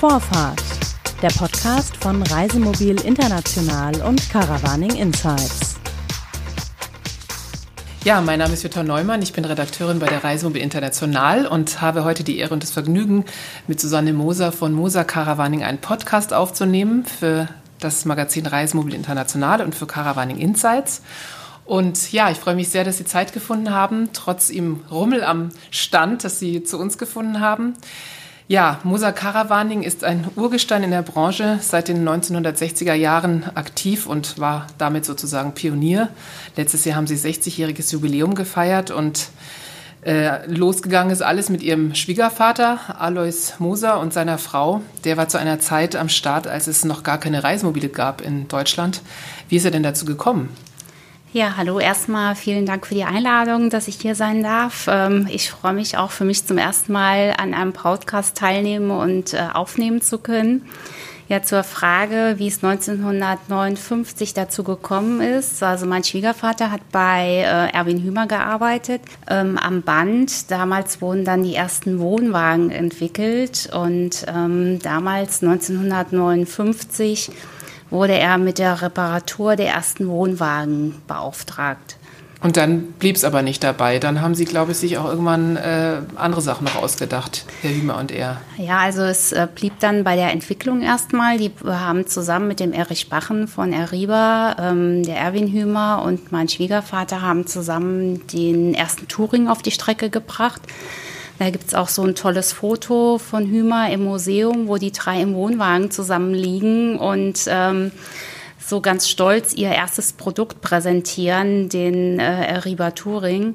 Vorfahrt, der Podcast von Reisemobil International und Caravaning Insights. Ja, mein Name ist Jutta Neumann, ich bin Redakteurin bei der Reisemobil International und habe heute die Ehre und das Vergnügen, mit Susanne Moser von Moser Caravaning einen Podcast aufzunehmen für das Magazin Reisemobil International und für Caravaning Insights. Und ja, ich freue mich sehr, dass Sie Zeit gefunden haben, trotz ihm Rummel am Stand, dass Sie zu uns gefunden haben. Ja, Mosa Caravaning ist ein Urgestein in der Branche, seit den 1960er Jahren aktiv und war damit sozusagen Pionier. Letztes Jahr haben sie 60-jähriges Jubiläum gefeiert und äh, losgegangen ist alles mit ihrem Schwiegervater Alois Moser und seiner Frau. Der war zu einer Zeit am Start, als es noch gar keine Reisemobile gab in Deutschland. Wie ist er denn dazu gekommen? Ja, hallo. Erstmal vielen Dank für die Einladung, dass ich hier sein darf. Ähm, ich freue mich auch für mich zum ersten Mal an einem Podcast teilnehmen und äh, aufnehmen zu können. Ja, zur Frage, wie es 1959 dazu gekommen ist. Also mein Schwiegervater hat bei äh, Erwin Hümer gearbeitet ähm, am Band. Damals wurden dann die ersten Wohnwagen entwickelt und ähm, damals 1959 wurde er mit der Reparatur der ersten Wohnwagen beauftragt. Und dann blieb es aber nicht dabei. Dann haben Sie, glaube ich, sich auch irgendwann äh, andere Sachen noch ausgedacht, Herr Hümer und er. Ja, also es äh, blieb dann bei der Entwicklung erstmal. Die haben zusammen mit dem Erich Bachen von Eriba, ähm, der Erwin Hümer und mein Schwiegervater haben zusammen den ersten Touring auf die Strecke gebracht. Da gibt es auch so ein tolles Foto von Hümer im Museum, wo die drei im Wohnwagen zusammen liegen und ähm, so ganz stolz ihr erstes Produkt präsentieren, den äh, Riba Touring.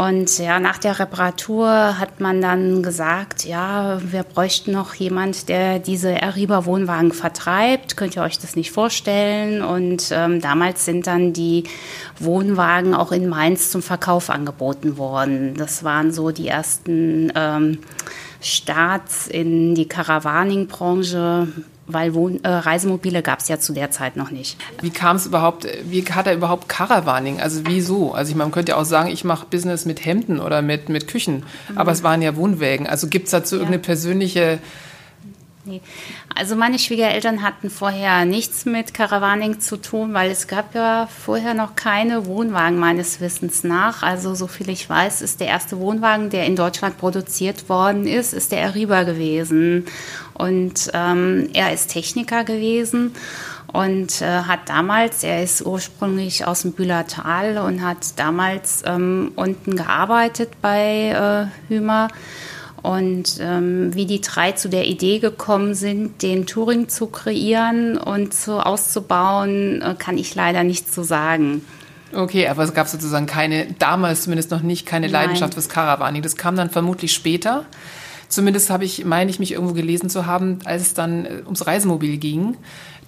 Und ja, nach der Reparatur hat man dann gesagt, ja, wir bräuchten noch jemand, der diese Arriba Wohnwagen vertreibt. Könnt ihr euch das nicht vorstellen? Und ähm, damals sind dann die Wohnwagen auch in Mainz zum Verkauf angeboten worden. Das waren so die ersten ähm, Starts in die Caravaning-Branche weil Wohn äh, Reisemobile gab es ja zu der Zeit noch nicht. Wie kam es überhaupt, wie hat er überhaupt Caravaning? Also wieso? Also ich man könnte ja auch sagen, ich mache Business mit Hemden oder mit, mit Küchen, mhm. aber es waren ja Wohnwägen. Also gibt es dazu ja. irgendeine persönliche Nee. Also meine Schwiegereltern hatten vorher nichts mit Caravaning zu tun, weil es gab ja vorher noch keine Wohnwagen meines Wissens nach. Also so viel ich weiß, ist der erste Wohnwagen, der in Deutschland produziert worden ist, ist der Arriba gewesen. Und ähm, er ist Techniker gewesen und äh, hat damals, er ist ursprünglich aus dem Bühlertal und hat damals ähm, unten gearbeitet bei äh, Hümer und ähm, wie die drei zu der Idee gekommen sind, den Touring zu kreieren und zu, auszubauen, äh, kann ich leider nicht so sagen. Okay, aber es gab sozusagen keine, damals zumindest noch nicht, keine Nein. Leidenschaft fürs Caravaning. Das kam dann vermutlich später. Zumindest habe ich, meine ich, mich irgendwo gelesen zu haben, als es dann äh, ums Reisemobil ging.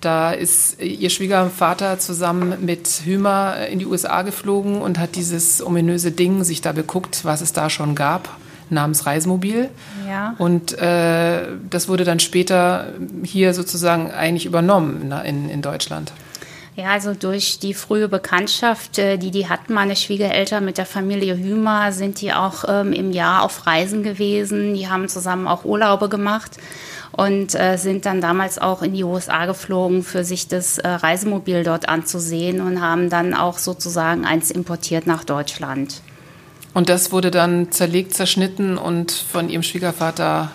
Da ist äh, ihr Schwiegervater zusammen mit Hümer in die USA geflogen und hat dieses ominöse Ding sich da beguckt, was es da schon gab namens Reisemobil. Ja. Und äh, das wurde dann später hier sozusagen eigentlich übernommen in, in Deutschland. Ja, also durch die frühe Bekanntschaft, äh, die die hatten, meine Schwiegereltern mit der Familie Hümer, sind die auch ähm, im Jahr auf Reisen gewesen. Die haben zusammen auch Urlaube gemacht und äh, sind dann damals auch in die USA geflogen, für sich das äh, Reisemobil dort anzusehen und haben dann auch sozusagen eins importiert nach Deutschland. Und das wurde dann zerlegt, zerschnitten und von ihrem Schwiegervater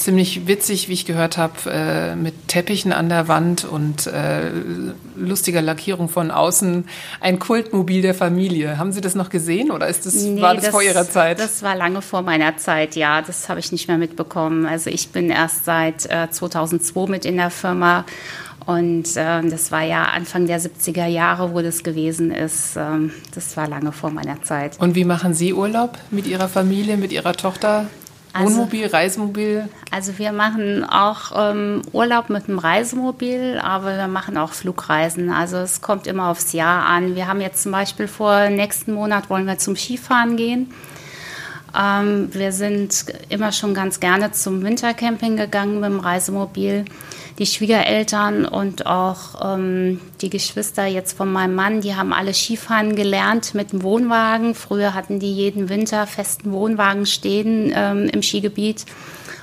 ziemlich witzig, wie ich gehört habe, äh, mit Teppichen an der Wand und äh, lustiger Lackierung von außen. Ein Kultmobil der Familie. Haben Sie das noch gesehen oder ist das, nee, war das, das, vor Ihrer Zeit? Das war lange vor meiner Zeit, ja. Das habe ich nicht mehr mitbekommen. Also ich bin erst seit äh, 2002 mit in der Firma und äh, das war ja Anfang der 70er Jahre, wo das gewesen ist. Ähm, das war lange vor meiner Zeit. Und wie machen Sie Urlaub mit Ihrer Familie, mit Ihrer Tochter? Also, Wohnmobil, Reisemobil? Also wir machen auch ähm, Urlaub mit dem Reisemobil, aber wir machen auch Flugreisen. Also es kommt immer aufs Jahr an. Wir haben jetzt zum Beispiel vor nächsten Monat wollen wir zum Skifahren gehen. Ähm, wir sind immer schon ganz gerne zum Wintercamping gegangen mit dem Reisemobil die Schwiegereltern und auch ähm, die Geschwister jetzt von meinem Mann, die haben alle Skifahren gelernt mit dem Wohnwagen. Früher hatten die jeden Winter festen Wohnwagen stehen ähm, im Skigebiet.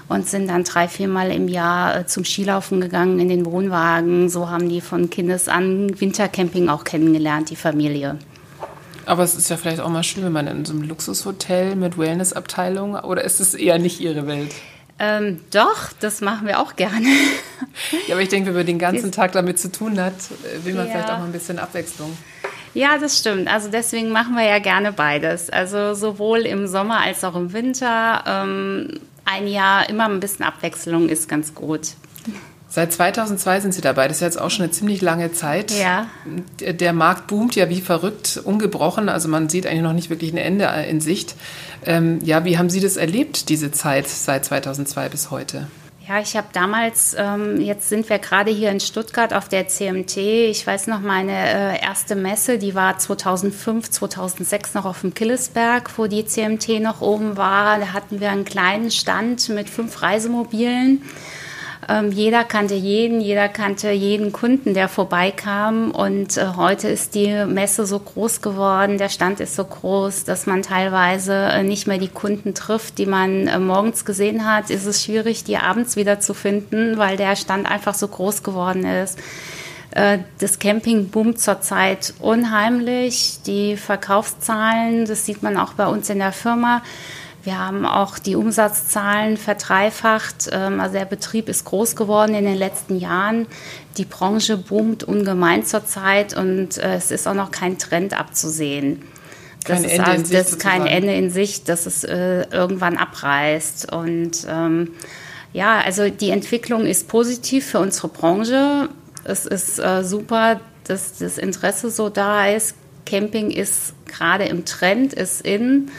und sind dann drei, viermal im Jahr äh, zum Skilaufen gegangen in den Wohnwagen. So haben die von Kindes an Wintercamping auch kennengelernt, die Familie. Aber es ist ja vielleicht auch mal schön, wenn man in so einem Luxushotel mit Wellnessabteilung oder ist es eher nicht Ihre Welt? Ähm, doch, das machen wir auch gerne. Ja, aber ich denke, wenn man den ganzen Tag damit zu tun hat, äh, will man ja. vielleicht auch mal ein bisschen Abwechslung. Ja, das stimmt. Also deswegen machen wir ja gerne beides. Also sowohl im Sommer als auch im Winter. Ähm, ein Jahr immer ein bisschen Abwechslung ist ganz gut. Seit 2002 sind Sie dabei. Das ist jetzt auch schon eine ziemlich lange Zeit. Ja. Der Markt boomt ja wie verrückt, ungebrochen. Also man sieht eigentlich noch nicht wirklich ein Ende in Sicht. Ähm, ja, wie haben Sie das erlebt, diese Zeit seit 2002 bis heute? Ja, ich habe damals, ähm, jetzt sind wir gerade hier in Stuttgart auf der CMT. Ich weiß noch, meine äh, erste Messe, die war 2005, 2006 noch auf dem Killesberg, wo die CMT noch oben war. Da hatten wir einen kleinen Stand mit fünf Reisemobilen. Ähm, jeder kannte jeden, jeder kannte jeden Kunden, der vorbeikam. Und äh, heute ist die Messe so groß geworden, der Stand ist so groß, dass man teilweise äh, nicht mehr die Kunden trifft, die man äh, morgens gesehen hat. Ist es schwierig, die abends wieder zu finden, weil der Stand einfach so groß geworden ist. Äh, das Camping boomt zurzeit unheimlich. Die Verkaufszahlen, das sieht man auch bei uns in der Firma, wir haben auch die Umsatzzahlen verdreifacht. Ähm, also der Betrieb ist groß geworden in den letzten Jahren. Die Branche boomt ungemein zurzeit und äh, es ist auch noch kein Trend abzusehen. Das kein ist, Ende also, das ist kein Ende in Sicht, dass es äh, irgendwann abreißt. Und ähm, ja, also die Entwicklung ist positiv für unsere Branche. Es ist äh, super, dass das Interesse so da ist. Camping ist gerade im Trend, ist in.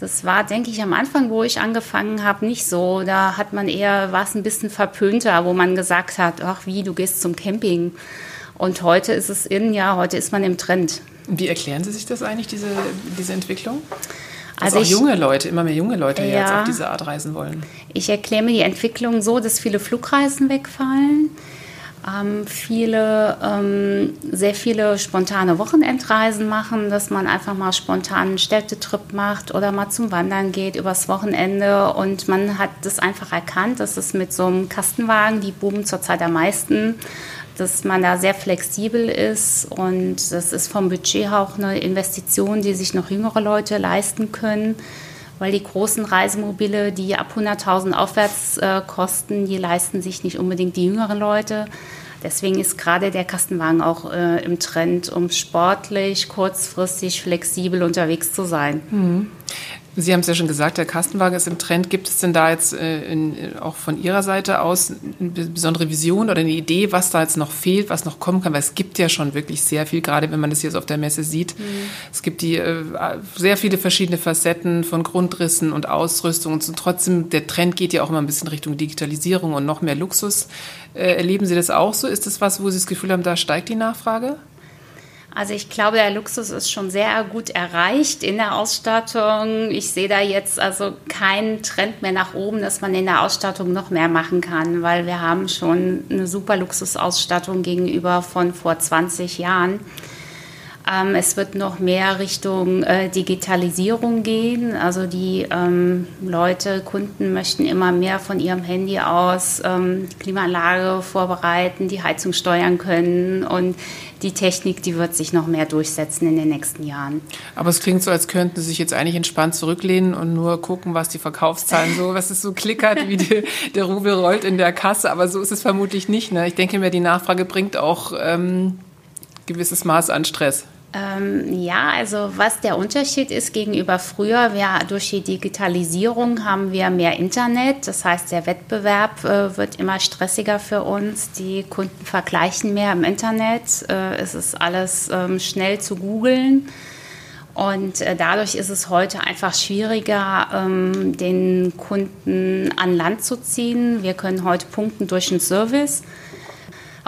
Das war, denke ich, am Anfang, wo ich angefangen habe, nicht so. Da hat man eher, war es ein bisschen verpönter, wo man gesagt hat, ach wie, du gehst zum Camping. Und heute ist es in, ja, heute ist man im Trend. Wie erklären Sie sich das eigentlich, diese, diese Entwicklung? Dass also auch ich, junge Leute, immer mehr junge Leute ja, jetzt auf diese Art reisen wollen. Ich erkläre mir die Entwicklung so, dass viele Flugreisen wegfallen ähm, viele, ähm, sehr viele spontane Wochenendreisen machen, dass man einfach mal spontan einen Städtetrip macht oder mal zum Wandern geht übers Wochenende. Und man hat das einfach erkannt, dass es mit so einem Kastenwagen, die boomen zurzeit am meisten, dass man da sehr flexibel ist. Und das ist vom Budget auch eine Investition, die sich noch jüngere Leute leisten können weil die großen Reisemobile, die ab 100.000 aufwärts äh, kosten, die leisten sich nicht unbedingt die jüngeren Leute. Deswegen ist gerade der Kastenwagen auch äh, im Trend, um sportlich, kurzfristig, flexibel unterwegs zu sein. Mhm. Sie haben es ja schon gesagt, der Kastenwagen ist im Trend. Gibt es denn da jetzt äh, in, auch von Ihrer Seite aus eine besondere Vision oder eine Idee, was da jetzt noch fehlt, was noch kommen kann? Weil es gibt ja schon wirklich sehr viel, gerade wenn man das jetzt auf der Messe sieht. Mhm. Es gibt die äh, sehr viele verschiedene Facetten von Grundrissen und Ausrüstung. Und trotzdem, der Trend geht ja auch immer ein bisschen Richtung Digitalisierung und noch mehr Luxus. Äh, erleben Sie das auch so? Ist das was, wo Sie das Gefühl haben, da steigt die Nachfrage? Also ich glaube, der Luxus ist schon sehr gut erreicht in der Ausstattung. Ich sehe da jetzt also keinen Trend mehr nach oben, dass man in der Ausstattung noch mehr machen kann, weil wir haben schon eine super Luxusausstattung gegenüber von vor 20 Jahren. Ähm, es wird noch mehr Richtung äh, Digitalisierung gehen. Also die ähm, Leute, Kunden möchten immer mehr von ihrem Handy aus ähm, die Klimaanlage vorbereiten, die Heizung steuern können und die Technik, die wird sich noch mehr durchsetzen in den nächsten Jahren. Aber es klingt so, als könnten Sie sich jetzt eigentlich entspannt zurücklehnen und nur gucken, was die Verkaufszahlen so, was es so klickert, wie die, der Rubel rollt in der Kasse. Aber so ist es vermutlich nicht. Ne? Ich denke mir, die Nachfrage bringt auch ähm, gewisses Maß an Stress. Ähm, ja, also was der Unterschied ist gegenüber früher, wir, durch die Digitalisierung haben wir mehr Internet. Das heißt, der Wettbewerb äh, wird immer stressiger für uns. Die Kunden vergleichen mehr im Internet. Äh, es ist alles ähm, schnell zu googeln. Und äh, dadurch ist es heute einfach schwieriger, ähm, den Kunden an Land zu ziehen. Wir können heute punkten durch einen Service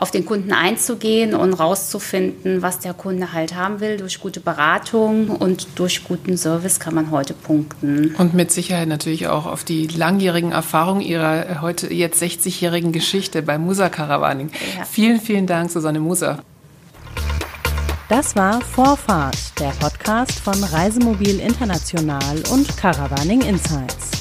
auf den Kunden einzugehen und rauszufinden, was der Kunde halt haben will. Durch gute Beratung und durch guten Service kann man heute punkten. Und mit Sicherheit natürlich auch auf die langjährigen Erfahrungen Ihrer heute jetzt 60-jährigen Geschichte bei Musa Caravaning. Ja. Vielen, vielen Dank, Susanne Musa. Das war Vorfahrt, der Podcast von Reisemobil International und Caravaning Insights.